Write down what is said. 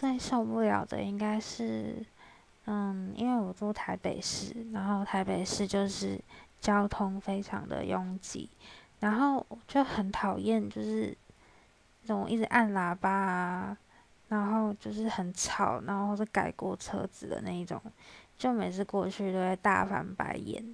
最受不了的应该是嗯，因为我住台北市，然后台北市就是交通非常的拥挤，然后就很讨厌就是那种一直按喇叭啊，然后就是很吵，然后是改过车子的那一种，就每次过去都会大翻白眼。